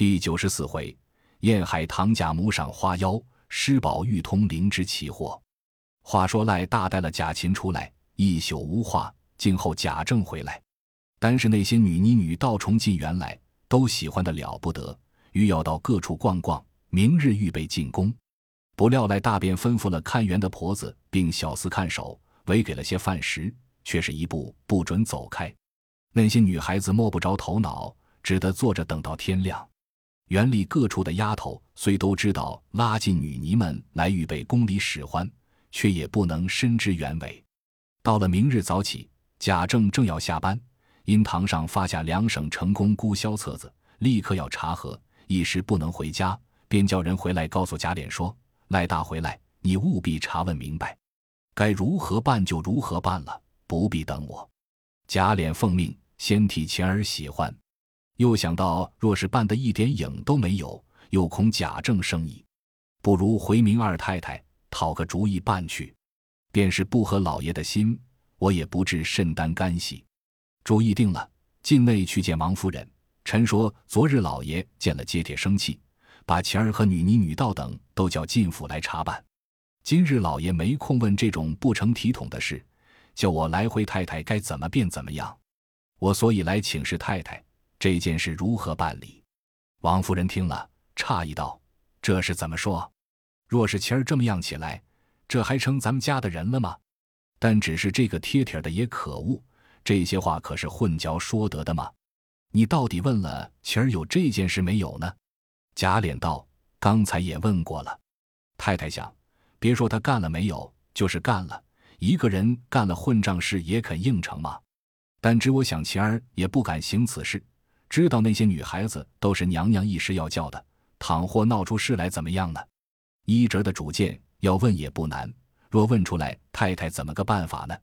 第九十四回，燕海棠贾母赏花妖，施宝玉通灵芝奇祸。话说赖大带了贾琴出来，一宿无话。静候贾政回来。单是那些女妮女道重进园来，都喜欢的了不得，欲要到各处逛逛，明日预备进宫。不料赖大便吩咐了看园的婆子，并小厮看守，唯给了些饭食，却是一步不准走开。那些女孩子摸不着头脑，只得坐着等到天亮。园里各处的丫头虽都知道拉进女尼们来预备宫里使唤，却也不能深知原委。到了明日早起，贾政正要下班，因堂上发下两省成功孤销册子，立刻要查核，一时不能回家，便叫人回来告诉贾琏说：“赖大回来，你务必查问明白，该如何办就如何办了，不必等我。”贾琏奉命先替前儿喜欢。又想到，若是办得一点影都没有，又恐贾政生疑，不如回明二太太讨个主意办去。便是不合老爷的心，我也不至甚担干系。主意定了，进内去见王夫人。臣说昨日老爷见了揭帖生气，把钱儿和女尼、女道等都叫进府来查办。今日老爷没空问这种不成体统的事，叫我来回太太该怎么变怎么样。我所以来请示太太。这件事如何办理？王夫人听了，诧异道：“这是怎么说？若是晴儿这么样起来，这还成咱们家的人了吗？但只是这个贴帖的也可恶，这些话可是混嚼说得的吗？你到底问了晴儿有这件事没有呢？”贾琏道：“刚才也问过了。太太想，别说他干了没有，就是干了，一个人干了混账事也肯应承吗？但只我想晴儿也不敢行此事。”知道那些女孩子都是娘娘一时要叫的，倘或闹出事来，怎么样呢？一哲的主见要问也不难，若问出来，太太怎么个办法呢？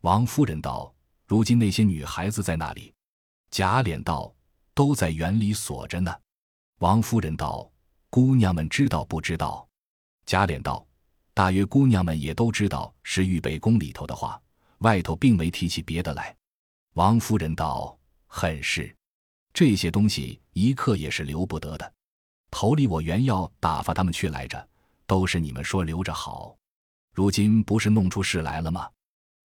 王夫人道：“如今那些女孩子在哪里？”贾琏道：“都在园里锁着呢。”王夫人道：“姑娘们知道不知道？”贾琏道：“大约姑娘们也都知道是预备宫里头的话，外头并没提起别的来。”王夫人道：“很是。”这些东西一刻也是留不得的，头里我原要打发他们去来着，都是你们说留着好，如今不是弄出事来了吗？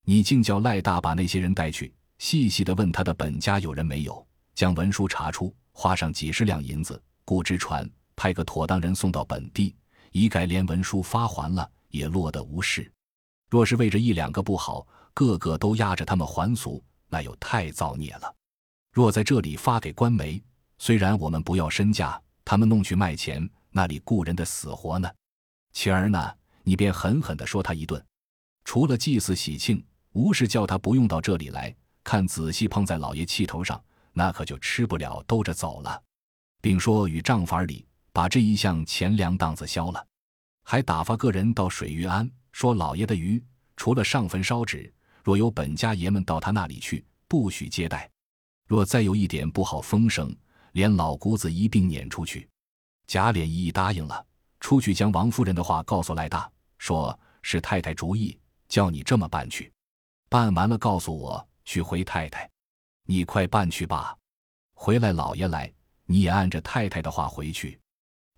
你竟叫赖大把那些人带去，细细的问他的本家有人没有，将文书查出，花上几十两银子，雇只船，派个妥当人送到本地，一概连文书发还了，也落得无事。若是为着一两个不好，个个都压着他们还俗，那又太造孽了。若在这里发给官媒，虽然我们不要身价，他们弄去卖钱，那里雇人的死活呢？晴儿呢，你便狠狠地说他一顿。除了祭祀喜庆，无事叫他不用到这里来看。仔细碰在老爷气头上，那可就吃不了兜着走了。并说与账房里把这一项钱粮档子消了，还打发个人到水玉庵，说老爷的鱼除了上坟烧纸，若有本家爷们到他那里去，不许接待。若再有一点不好风声，连老姑子一并撵出去。贾琏一一答应了，出去将王夫人的话告诉赖大，说是太太主意，叫你这么办去。办完了告诉我去回太太，你快办去吧。回来老爷来，你也按着太太的话回去。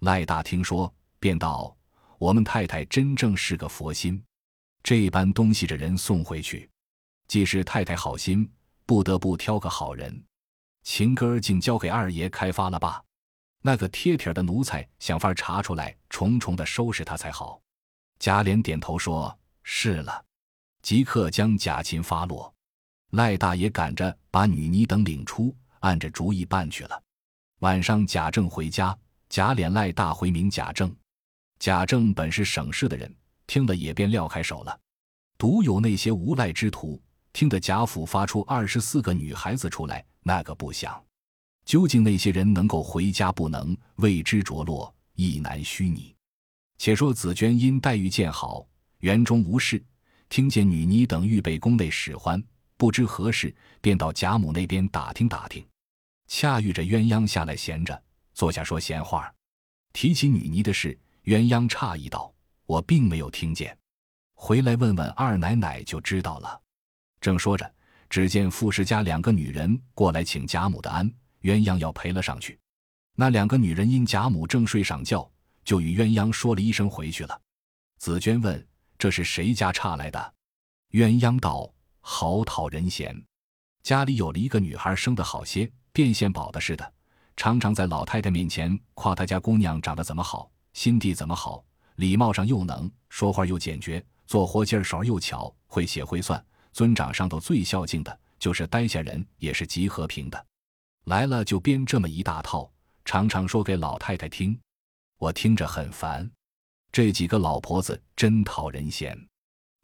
赖大听说，便道：“我们太太真正是个佛心，这般东西着人送回去，既是太太好心。”不得不挑个好人，情根儿竟交给二爷开发了吧？那个贴帖的奴才想法查出来，重重的收拾他才好。贾琏点头说：“是了。”即刻将贾琴发落。赖大爷赶着把女尼等领出，按着主意办去了。晚上贾政回家，贾琏、赖大回明贾政。贾政本是省事的人，听了也便撂开手了。独有那些无赖之徒。听得贾府发出二十四个女孩子出来，那个不响。究竟那些人能够回家不能，未知着落，亦难虚拟。且说紫鹃因黛玉见好，园中无事，听见女尼等预备宫内使唤，不知何事，便到贾母那边打听打听。恰遇着鸳鸯下来闲着，坐下说闲话。提起女尼的事，鸳鸯诧异道：“我并没有听见，回来问问二奶奶就知道了。”正说着，只见傅氏家两个女人过来请贾母的安，鸳鸯要陪了上去。那两个女人因贾母正睡上觉，就与鸳鸯说了一声回去了。紫娟问：“这是谁家差来的？”鸳鸯道：“好讨人嫌，家里有了一个女孩，生得好些，变现宝的似的，常常在老太太面前夸她家姑娘长得怎么好，心地怎么好，礼貌上又能说话又简决，做活劲手又巧，会写会算，尊长上头最孝敬的，就是呆下人也是极和平的。来了就编这么一大套，常常说给老太太听，我听着很烦。这几个老婆子真讨人嫌。”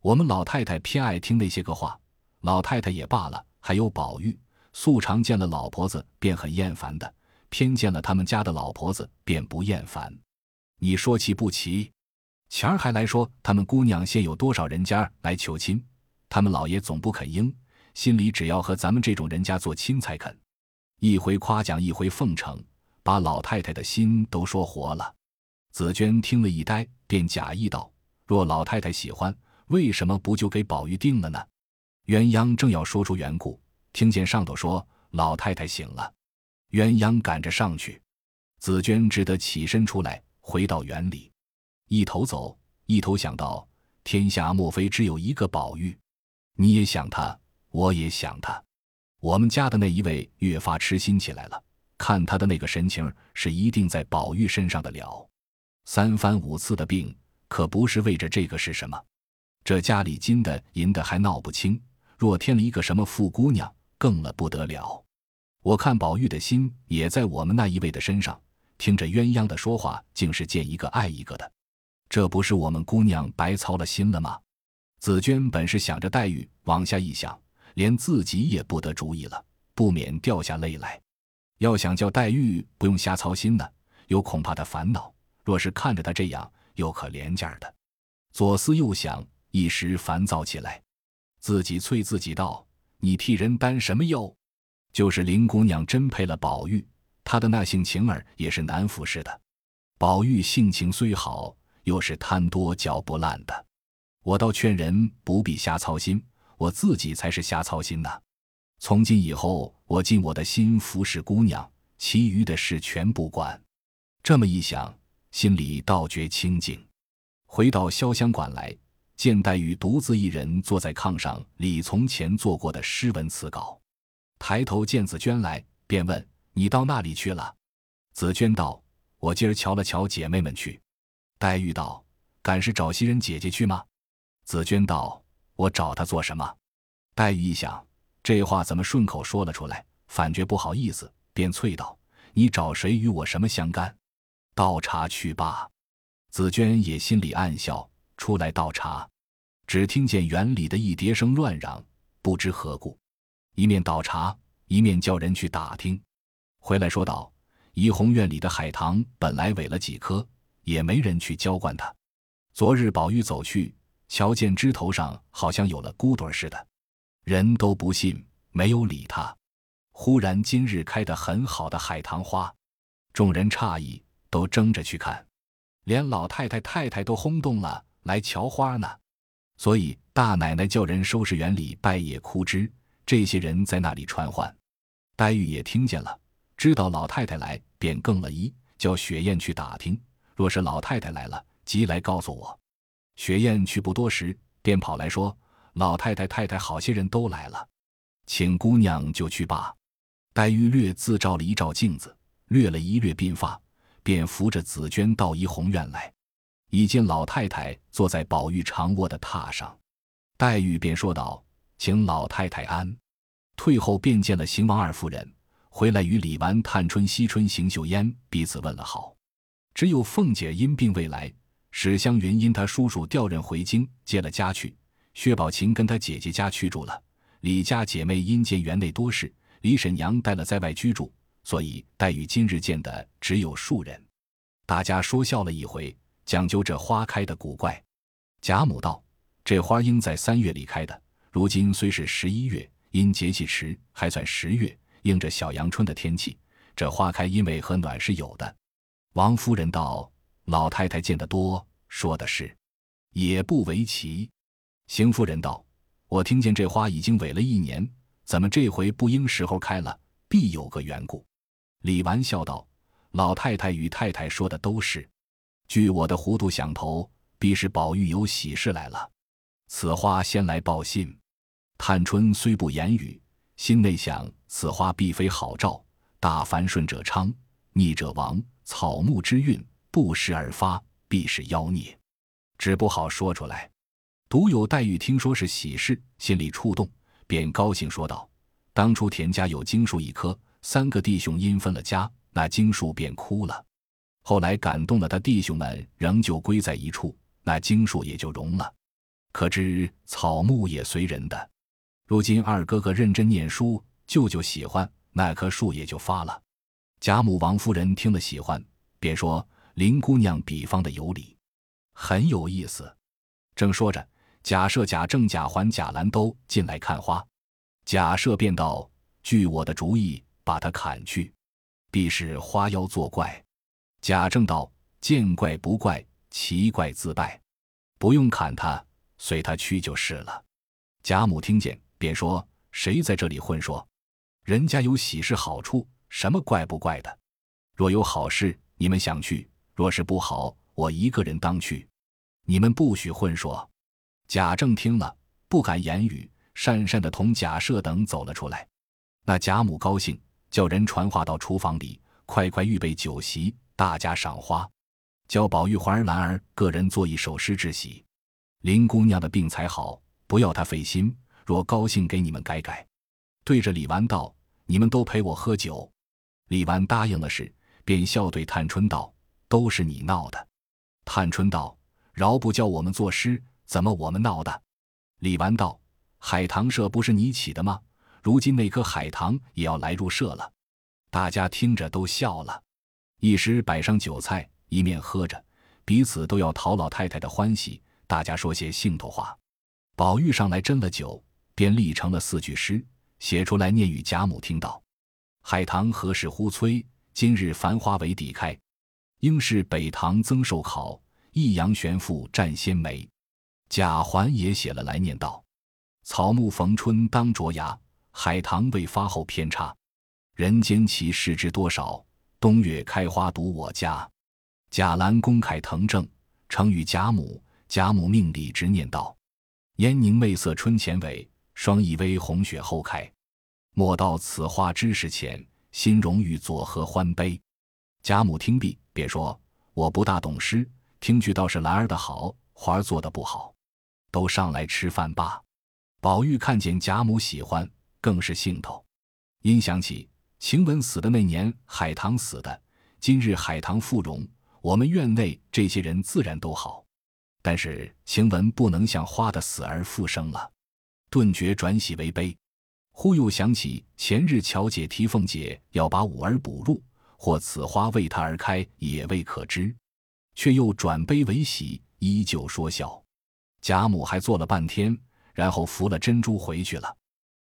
我们老太太偏爱听那些个话，老太太也罢了，还有宝玉，素常见了老婆子便很厌烦的，偏见了他们家的老婆子便不厌烦。你说奇不奇？前儿还来说他们姑娘现有多少人家来求亲，他们老爷总不肯应，心里只要和咱们这种人家做亲才肯。一回夸奖，一回奉承，把老太太的心都说活了。紫娟听了一呆，便假意道：“若老太太喜欢。”为什么不就给宝玉定了呢？鸳鸯正要说出缘故，听见上头说老太太醒了，鸳鸯赶着上去，紫娟只得起身出来，回到园里，一头走，一头想到天下莫非只有一个宝玉？你也想他，我也想他，我们家的那一位越发痴心起来了，看他的那个神情，是一定在宝玉身上的了。三番五次的病，可不是为着这个是什么？这家里金的银的还闹不清，若添了一个什么富姑娘，更了不得了。我看宝玉的心也在我们那一位的身上，听着鸳鸯的说话，竟是见一个爱一个的，这不是我们姑娘白操了心了吗？紫娟本是想着黛玉，往下一想，连自己也不得主意了，不免掉下泪来。要想叫黛玉不用瞎操心呢，又恐怕她烦恼；若是看着她这样，又可怜劲儿的。左思右想。一时烦躁起来，自己啐自己道：“你替人担什么忧？就是林姑娘真配了宝玉，她的那性情儿也是难服侍的。宝玉性情虽好，又是贪多嚼不烂的。我倒劝人不必瞎操心，我自己才是瞎操心呢。从今以后，我尽我的心服侍姑娘，其余的事全不管。这么一想，心里倒觉清静。回到潇湘馆来。”见黛玉独自一人坐在炕上，理从前做过的诗文词稿。抬头见紫娟来，便问：“你到那里去了？”紫娟道：“我今儿瞧了瞧姐妹们去。”黛玉道：“敢是找袭人姐姐去吗？”紫娟道：“我找他做什么？”黛玉一想，这话怎么顺口说了出来，反觉不好意思，便啐道：“你找谁与我什么相干？倒茶去罢。”紫娟也心里暗笑。出来倒茶，只听见园里的一叠声乱嚷，不知何故，一面倒茶，一面叫人去打听。回来说道：怡红院里的海棠本来萎了几棵，也没人去浇灌它。昨日宝玉走去，瞧见枝头上好像有了骨朵似的，人都不信，没有理他。忽然今日开得很好的海棠花，众人诧异，都争着去看，连老太太太太都轰动了。来瞧花呢，所以大奶奶叫人收拾园里败叶枯枝。这些人在那里传唤，黛玉也听见了，知道老太太来，便更了衣，叫雪雁去打听。若是老太太来了，即来告诉我。雪雁去不多时，便跑来说：“老太太、太太好些人都来了，请姑娘就去罢。”黛玉略自照了一照镜子，略了一略鬓发，便扶着紫鹃到怡红院来。已见老太太坐在宝玉长卧的榻上，黛玉便说道：“请老太太安。”退后便见了邢王二夫人回来，与李纨、探春、惜春、邢岫烟彼此问了好。只有凤姐因病未来，史湘云因她叔叔调任回京，接了家去。薛宝琴跟她姐姐家去住了。李家姐妹因见园内多事，李婶娘带了在外居住，所以黛玉今日见的只有数人。大家说笑了一回。讲究这花开的古怪，贾母道：“这花应在三月里开的，如今虽是十一月，因节气迟，还算十月，应着小阳春的天气。这花开因为和暖是有的。”王夫人道：“老太太见得多，说的是，也不为奇。”邢夫人道：“我听见这花已经萎了一年，怎么这回不应时候开了？必有个缘故。”李纨笑道：“老太太与太太说的都是。据我的糊涂想头，必是宝玉有喜事来了。此花先来报信。探春虽不言语，心内想：此花必非好兆。大凡顺者昌，逆者亡。草木之运不时而发，必是妖孽，只不好说出来。独有黛玉听说是喜事，心里触动，便高兴说道：“当初田家有经树一棵，三个弟兄因分了家，那经树便枯了。后来感动了他弟兄们，仍旧归在一处，那经树也就荣了。可知草木也随人的。如今二哥哥认真念书，舅舅喜欢，那棵树也就发了。”贾母、王夫人听了喜欢，便说：“林姑娘比方的有理，很有意思。”正说着，贾赦、贾政、贾环、贾兰都进来看花。贾赦便道：“据我的主意，把他砍去，必是花妖作怪。”贾政道：“见怪不怪，奇怪自败，不用砍他，随他去就是了。”贾母听见，便说：“谁在这里混说？人家有喜事好处。”什么怪不怪的？若有好事，你们想去；若是不好，我一个人当去。你们不许混说。贾政听了，不敢言语，讪讪的同贾赦等走了出来。那贾母高兴，叫人传话到厨房里，快快预备酒席，大家赏花，叫宝玉、环儿、兰儿个人做一首诗致喜。林姑娘的病才好，不要她费心。若高兴，给你们改改。对着李纨道：“你们都陪我喝酒。”李纨答应了事，便笑对探春道：“都是你闹的。”探春道：“饶不叫我们作诗，怎么我们闹的？”李纨道：“海棠社不是你起的吗？如今那棵海棠也要来入社了。”大家听着都笑了。一时摆上酒菜，一面喝着，彼此都要讨老太太的欢喜。大家说些兴头话。宝玉上来斟了酒，便立成了四句诗，写出来念与贾母听到。海棠何时忽催？今日繁花为地开。应是北堂增寿考，益阳玄复占先梅。贾环也写了来念道：草木逢春当着芽，海棠未发后偏差。人间奇事知多少？冬月开花独我家。贾兰公楷腾正，呈与贾母。贾母命李直念道：烟凝媚色春前尾，霜意微红雪后开。莫道此花知识浅，心容欲作何欢悲？贾母听毕，便说：“我不大懂诗，听句倒是兰儿的好，花儿做的不好，都上来吃饭吧。”宝玉看见贾母喜欢，更是兴头。因想起晴雯死的那年，海棠死的，今日海棠复荣，我们院内这些人自然都好。但是晴雯不能像花的死而复生了，顿觉转喜为悲。忽又想起前日巧姐提凤姐要把五儿补入，或此花为她而开，也未可知。却又转悲为喜，依旧说笑。贾母还坐了半天，然后扶了珍珠回去了。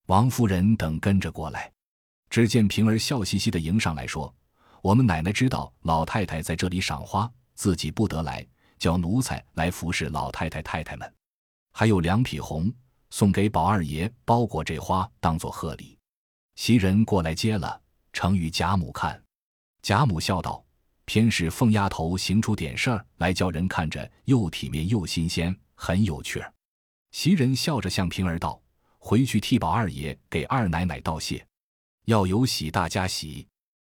王夫人等跟着过来，只见平儿笑嘻嘻的迎上来说：“我们奶奶知道老太太在这里赏花，自己不得来，叫奴才来服侍老太太太太们，还有两匹红。”送给宝二爷包裹这花当做贺礼，袭人过来接了，呈与贾母看。贾母笑道：“偏是凤丫头行出点事儿来，叫人看着又体面又新鲜，很有趣儿。”袭人笑着向平儿道：“回去替宝二爷给二奶奶道谢，要有喜大家喜。”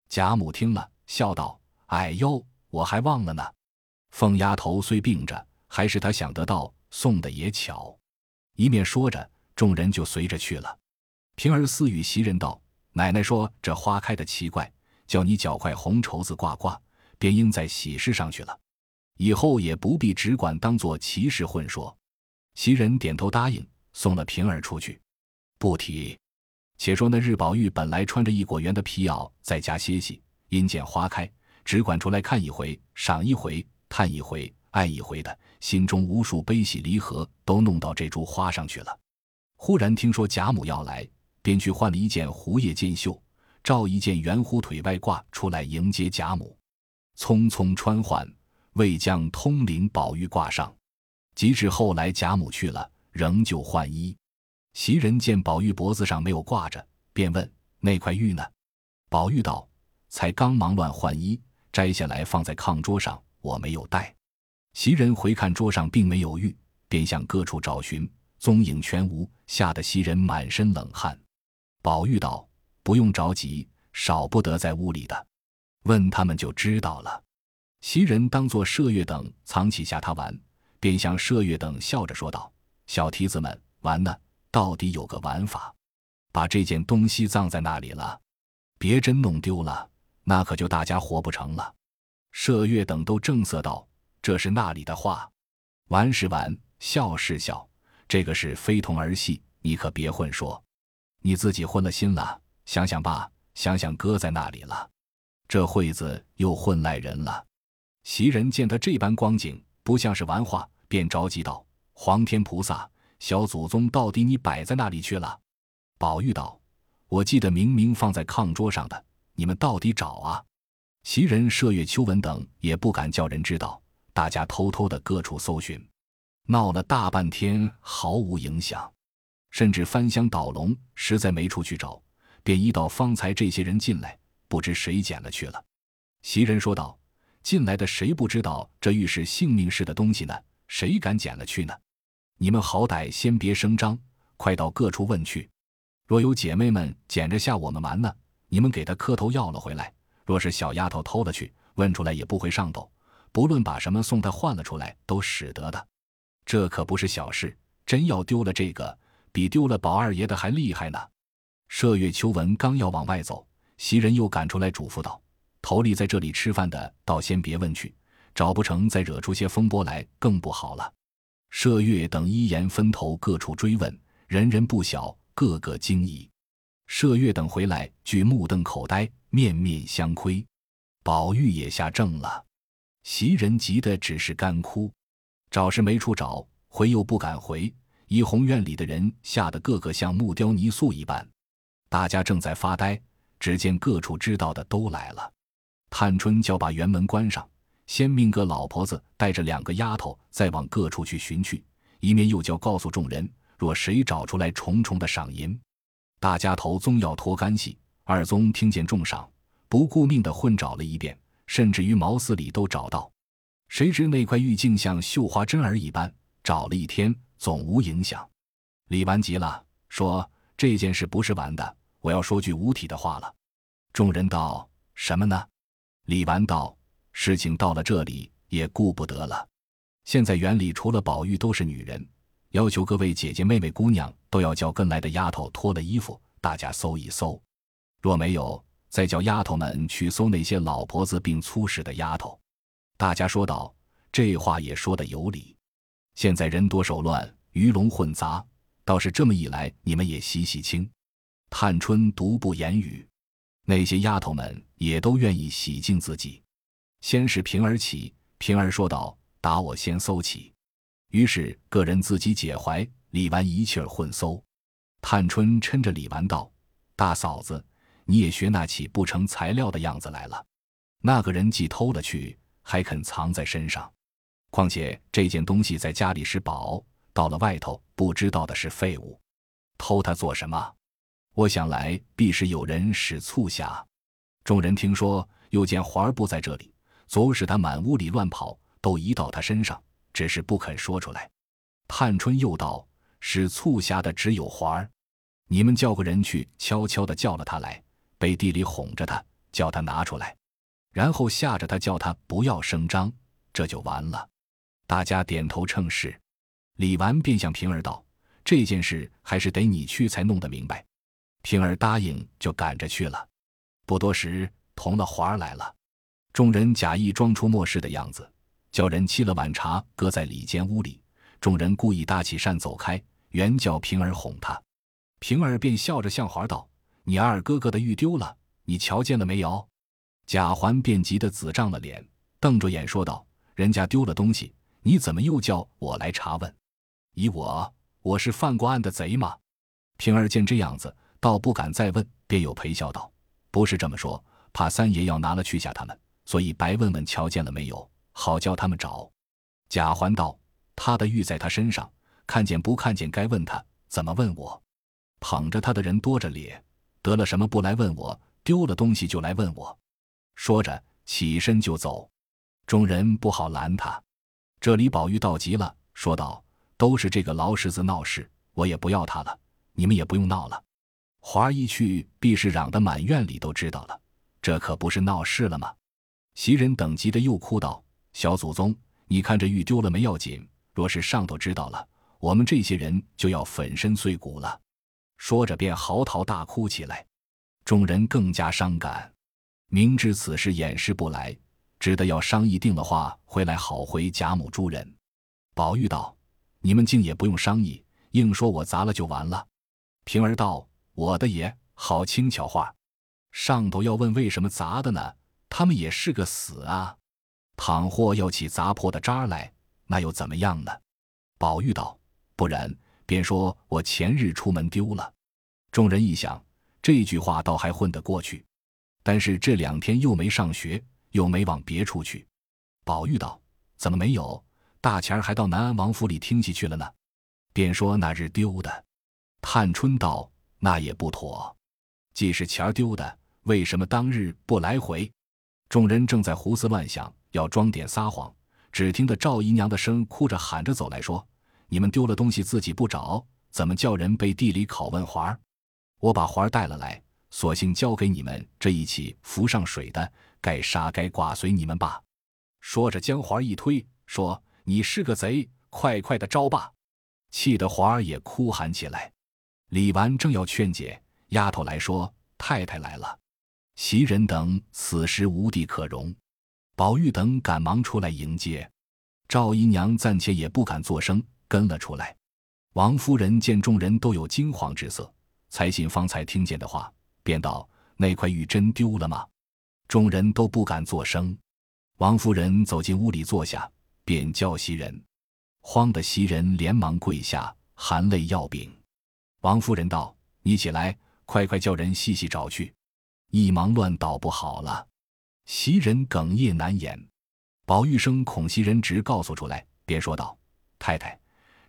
贾母听了，笑道：“哎呦，我还忘了呢。凤丫头虽病着，还是她想得到，送的也巧。”一面说着，众人就随着去了。平儿私语袭人道：“奶奶说这花开的奇怪，叫你脚块红绸子挂挂，便应在喜事上去了。以后也不必只管当做奇事混说。”袭人点头答应，送了平儿出去。不提。且说那日，宝玉本来穿着一果园的皮袄在家歇息，因见花开，只管出来看一回，赏一回，叹一回。爱一回的心中无数悲喜离合都弄到这株花上去了。忽然听说贾母要来，便去换了一件狐叶箭袖，照一件圆弧腿外褂出来迎接贾母。匆匆穿换，未将通灵宝玉挂上。及至后来贾母去了，仍旧换衣。袭人见宝玉脖子上没有挂着，便问那块玉呢？宝玉道：“才刚忙乱换衣，摘下来放在炕桌上，我没有带。袭人回看桌上并没有玉，便向各处找寻，踪影全无，吓得袭人满身冷汗。宝玉道：“不用着急，少不得在屋里的，问他们就知道了。”袭人当作麝月等藏起下他玩，便向麝月等笑着说道：“小蹄子们玩呢，到底有个玩法，把这件东西葬在那里了，别真弄丢了，那可就大家活不成了。”麝月等都正色道。这是那里的话，玩是玩，笑是笑，这个是非同儿戏，你可别混说。你自己混了心了，想想吧，想想搁在那里了，这会子又混赖人了。袭人见他这般光景，不像是玩话，便着急道：“皇天菩萨，小祖宗到底你摆在那里去了？”宝玉道：“我记得明明放在炕桌上的，你们到底找啊？”袭人、麝月、秋纹等也不敢叫人知道。大家偷偷的各处搜寻，闹了大半天毫无影响，甚至翻箱倒笼，实在没处去找，便一到方才这些人进来，不知谁捡了去了。袭人说道：“进来的谁不知道这玉是性命似的东西呢？谁敢捡了去呢？你们好歹先别声张，快到各处问去。若有姐妹们捡着吓我们玩呢，你们给她磕头要了回来；若是小丫头偷了去，问出来也不会上头。”不论把什么送他换了出来，都使得的，这可不是小事。真要丢了这个，比丢了宝二爷的还厉害呢。麝月、秋纹刚要往外走，袭人又赶出来嘱咐道：“头里在这里吃饭的，倒先别问去，找不成再惹出些风波来，更不好了。”麝月等一言分头，各处追问，人人不晓，个个惊疑。麝月等回来，俱目瞪口呆，面面相窥。宝玉也下怔了。袭人急得只是干哭，找是没处找，回又不敢回。怡红院里的人吓得个个像木雕泥塑一般。大家正在发呆，只见各处知道的都来了。探春叫把园门关上，先命个老婆子带着两个丫头再往各处去寻去，一面又叫告诉众人，若谁找出来，重重的赏银。大家头宗要脱干系，二宗听见重赏，不顾命的混找了一遍。甚至于茅寺里都找到，谁知那块玉镜像绣花针儿一般，找了一天总无影响。李纨急了，说：“这件事不是玩的，我要说句无体的话了。”众人道：“什么呢？”李纨道：“事情到了这里也顾不得了。现在园里除了宝玉都是女人，要求各位姐姐妹妹姑娘都要叫跟来的丫头脱了衣服，大家搜一搜。若没有。”再叫丫头们去搜那些老婆子并粗使的丫头，大家说道：“这话也说得有理。现在人多手乱，鱼龙混杂，倒是这么一来，你们也洗洗清。”探春独不言语，那些丫头们也都愿意洗净自己。先是平儿起，平儿说道：“打我先搜起。”于是个人自己解怀，李纨一气儿混搜。探春嗔着李纨道：“大嫂子。”你也学那起不成材料的样子来了。那个人既偷了去，还肯藏在身上。况且这件东西在家里是宝，到了外头不知道的是废物。偷它做什么？我想来必是有人使促下。众人听说，又见环儿不在这里，总使他满屋里乱跑，都移到他身上，只是不肯说出来。探春又道：“使促下的只有环儿，你们叫个人去，悄悄的叫了他来。”背地里哄着他，叫他拿出来，然后吓着他，叫他不要声张，这就完了。大家点头称是。李纨便向平儿道：“这件事还是得你去才弄得明白。”平儿答应，就赶着去了。不多时，同了环儿来了。众人假意装出漠视的样子，叫人沏了碗茶，搁在里间屋里。众人故意搭起扇走开，原叫平儿哄他。平儿便笑着向环道。你二哥哥的玉丢了，你瞧见了没有？贾环便急得紫涨了脸，瞪着眼说道：“人家丢了东西，你怎么又叫我来查问？以我，我是犯过案的贼吗？”平儿见这样子，倒不敢再问，便又陪笑道：“不是这么说，怕三爷要拿了去下他们，所以白问问瞧见了没有，好叫他们找。”贾环道：“他的玉在他身上，看见不看见该问他，怎么问我？捧着他的人多着咧。”得了什么不来问我？丢了东西就来问我。说着，起身就走。众人不好拦他。这里宝玉到急了，说道：“都是这个劳什子闹事，我也不要他了，你们也不用闹了。华儿一去，必是嚷得满院里都知道了，这可不是闹事了吗？”袭人等急的又哭道：“小祖宗，你看这玉丢了没要紧，若是上头知道了，我们这些人就要粉身碎骨了。”说着便嚎啕大哭起来。众人更加伤感，明知此事掩饰不来，只得要商议定了话回来，好回贾母诸人。宝玉道：“你们竟也不用商议，硬说我砸了就完了。”平儿道：“我的爷，好轻巧话，上头要问为什么砸的呢？他们也是个死啊！倘或要起砸破的渣来，那又怎么样呢？”宝玉道：“不然，便说我前日出门丢了。”众人一想。这句话倒还混得过去，但是这两天又没上学，又没往别处去。宝玉道：“怎么没有？大钱儿还到南安王府里听戏去了呢？”便说那日丢的。探春道：“那也不妥，既是钱儿丢的，为什么当日不来回？”众人正在胡思乱想，要装点撒谎，只听得赵姨娘的声哭着喊着走来说：“你们丢了东西自己不找，怎么叫人背地里拷问环儿？”我把环儿带了来，索性交给你们这一起浮上水的，该杀该剐随你们吧。说着，将环儿一推，说：“你是个贼，快快的招吧！”气得环儿也哭喊起来。李纨正要劝解，丫头来说：“太太来了。”袭人等此时无地可容，宝玉等赶忙出来迎接。赵姨娘暂且也不敢作声，跟了出来。王夫人见众人都有惊慌之色。才信方才听见的话，便道：“那块玉真丢了吗？”众人都不敢作声。王夫人走进屋里坐下，便叫袭人。慌的袭人连忙跪下，含泪要禀。王夫人道：“你起来，快快叫人细细找去。一忙乱倒不好了。”袭人哽咽难言。宝玉生恐袭人直告诉出来，便说道：“太太，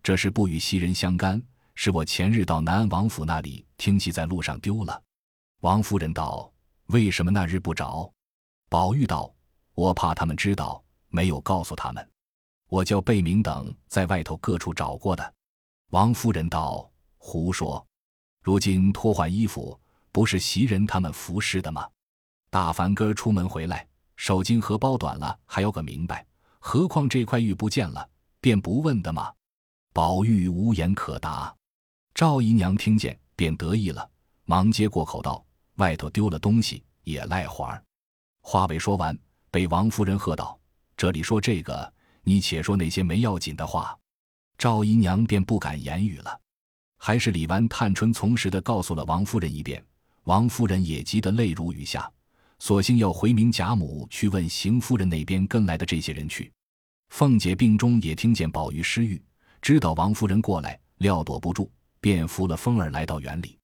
这事不与袭人相干。”是我前日到南安王府那里听戏，在路上丢了。王夫人道：“为什么那日不找？”宝玉道：“我怕他们知道，没有告诉他们。我叫贝明等在外头各处找过的。”王夫人道：“胡说！如今脱换衣服，不是袭人他们服侍的吗？大凡哥出门回来，手巾荷包短了，还要个明白。何况这块玉不见了，便不问的吗？”宝玉无言可答。赵姨娘听见，便得意了，忙接过口道：“外头丢了东西，也赖花儿。”话未说完，被王夫人喝道：“这里说这个，你且说那些没要紧的话。”赵姨娘便不敢言语了。还是李纨、探春从实的告诉了王夫人一遍，王夫人也急得泪如雨下，索性要回明贾母去问邢夫人那边跟来的这些人去。凤姐病中也听见宝玉失玉，知道王夫人过来，料躲不住。便扶了风儿来到园里，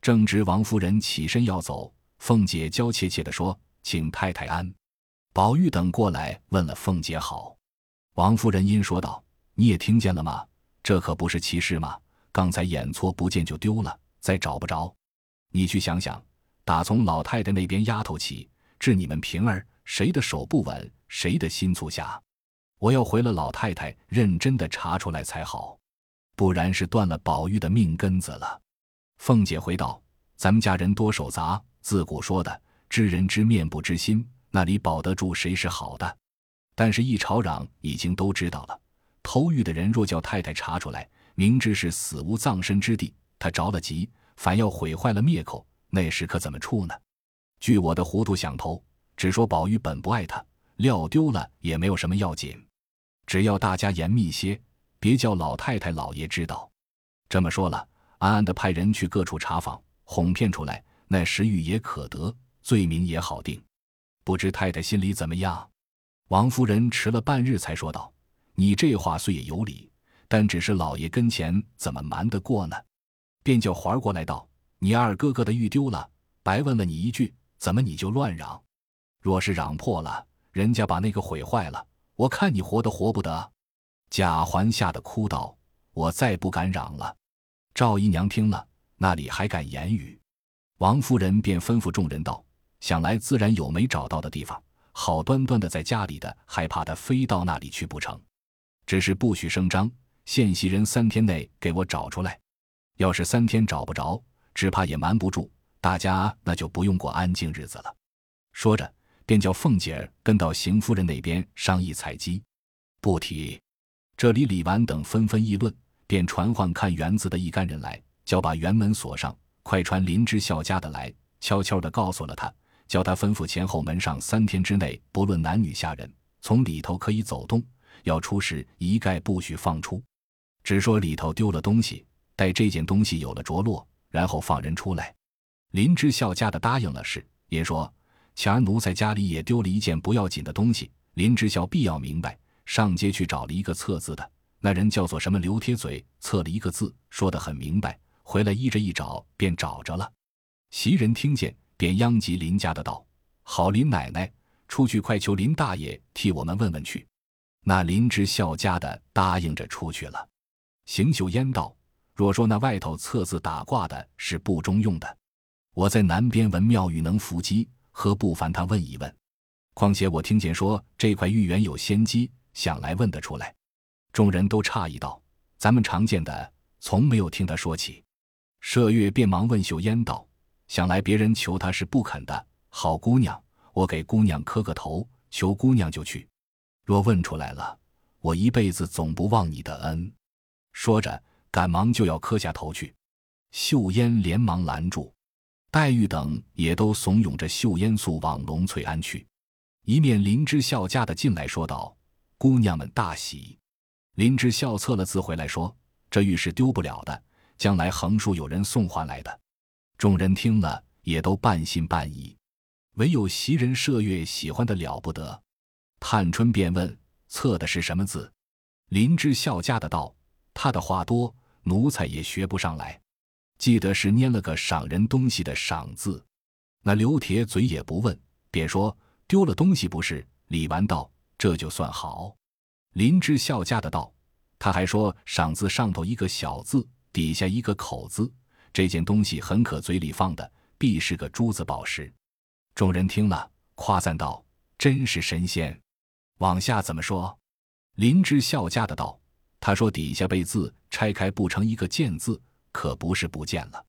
正值王夫人起身要走，凤姐娇怯怯地说：“请太太安。”宝玉等过来问了凤姐好。王夫人因说道：“你也听见了吗？这可不是奇事吗？刚才眼错不见就丢了，再找不着。你去想想，打从老太太那边丫头起，至你们平儿，谁的手不稳，谁的心粗下？我要回了老太太，认真的查出来才好。”不然是断了宝玉的命根子了。凤姐回道：“咱们家人多手杂，自古说的知人知面不知心，那里保得住谁是好的？但是，一吵嚷已经都知道了。偷玉的人若叫太太查出来，明知是死无葬身之地，他着了急，反要毁坏了灭口，那时可怎么处呢？据我的糊涂想头，只说宝玉本不爱他，料丢了也没有什么要紧，只要大家严密些。”别叫老太太、老爷知道。这么说了，暗暗的派人去各处查访，哄骗出来，那石玉也可得，罪名也好定。不知太太心里怎么样？王夫人迟了半日才说道：“你这话虽也有理，但只是老爷跟前怎么瞒得过呢？”便叫环儿过来道：“你二哥哥的玉丢了，白问了你一句，怎么你就乱嚷？若是嚷破了，人家把那个毁坏了，我看你活得活不得。”贾环吓得哭道：“我再不敢嚷了。”赵姨娘听了，那里还敢言语？王夫人便吩咐众人道：“想来自然有没找到的地方，好端端的在家里的，还怕他飞到那里去不成？只是不许声张，现袭人三天内给我找出来。要是三天找不着，只怕也瞒不住大家，那就不用过安静日子了。说着，便叫凤姐儿跟到邢夫人那边商议采集。不提。这里李纨等纷纷议论，便传唤看园子的一干人来，叫把园门锁上，快传林之孝家的来，悄悄地告诉了他。叫他吩咐前后门上三天之内，不论男女下人，从里头可以走动，要出事一概不许放出。只说里头丢了东西，待这件东西有了着落，然后放人出来。林之孝家的答应了事，也说前儿奴才家里也丢了一件不要紧的东西。林之孝必要明白，上街去找了一个测字的，那人叫做什么刘铁嘴，测了一个字，说得很明白。回来依着一找，便找着了。袭人听见。便央及林家的道：“好，林奶奶，出去快求林大爷替我们问问去。”那林之孝家的答应着出去了。邢岫烟道：“若说那外头测字打卦的是不中用的，我在南边闻庙宇能伏击，何不烦他问一问？况且我听见说这块玉园有仙机，想来问得出来。”众人都诧异道：“咱们常见的，从没有听他说起。”麝月便忙问秀烟道。想来别人求他是不肯的，好姑娘，我给姑娘磕个头，求姑娘就去。若问出来了，我一辈子总不忘你的恩。说着，赶忙就要磕下头去。秀烟连忙拦住，黛玉等也都怂恿着秀烟速往龙翠庵去。一面林之孝家的进来说道：“姑娘们大喜。”林之孝测了字回来说：“这玉是丢不了的，将来横竖有人送还来的。”众人听了，也都半信半疑，唯有袭人、麝月喜欢的了不得。探春便问：“测的是什么字？”林之孝家的道：“他的话多，奴才也学不上来，记得是拈了个赏人东西的‘赏’字。”那刘铁嘴也不问，便说：“丢了东西不是？”李纨道：“这就算好。”林之孝家的道：“他还说‘赏’字上头一个小字，底下一个口字。”这件东西很可嘴里放的，必是个珠子宝石。众人听了，夸赞道：“真是神仙。”往下怎么说？林之孝家的道：“他说底下被字拆开不成一个见字，可不是不见了。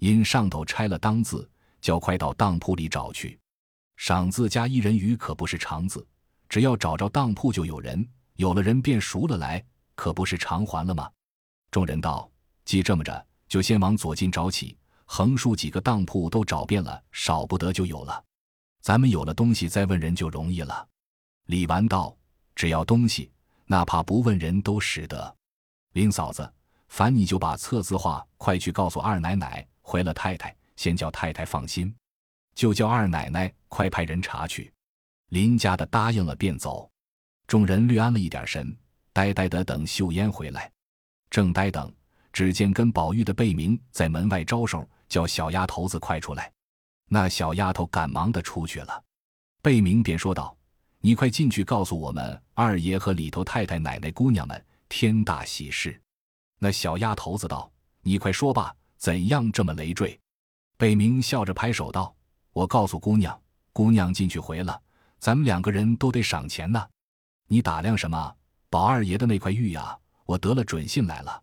因上头拆了当字，叫快到当铺里找去。赏字加一人语，可不是长字。只要找着当铺，就有人，有了人便赎了来，可不是偿还了吗？”众人道：“既这么着。”就先往左近找起，横竖几个当铺都找遍了，少不得就有了。咱们有了东西再问人就容易了。李纨道：“只要东西，哪怕不问人都使得。”林嫂子，烦你就把测字话快去告诉二奶奶，回了太太，先叫太太放心。就叫二奶奶快派人查去。林家的答应了，便走。众人略安了一点神，呆呆的等秀烟回来。正呆等。只见跟宝玉的贝明在门外招手，叫小丫头子快出来。那小丫头赶忙的出去了。贝明便说道：“你快进去告诉我们二爷和里头太太、奶奶、姑娘们，天大喜事。”那小丫头子道：“你快说吧，怎样这么累赘？”北明笑着拍手道：“我告诉姑娘，姑娘进去回了，咱们两个人都得赏钱呢。你打量什么？宝二爷的那块玉呀，我得了准信来了。”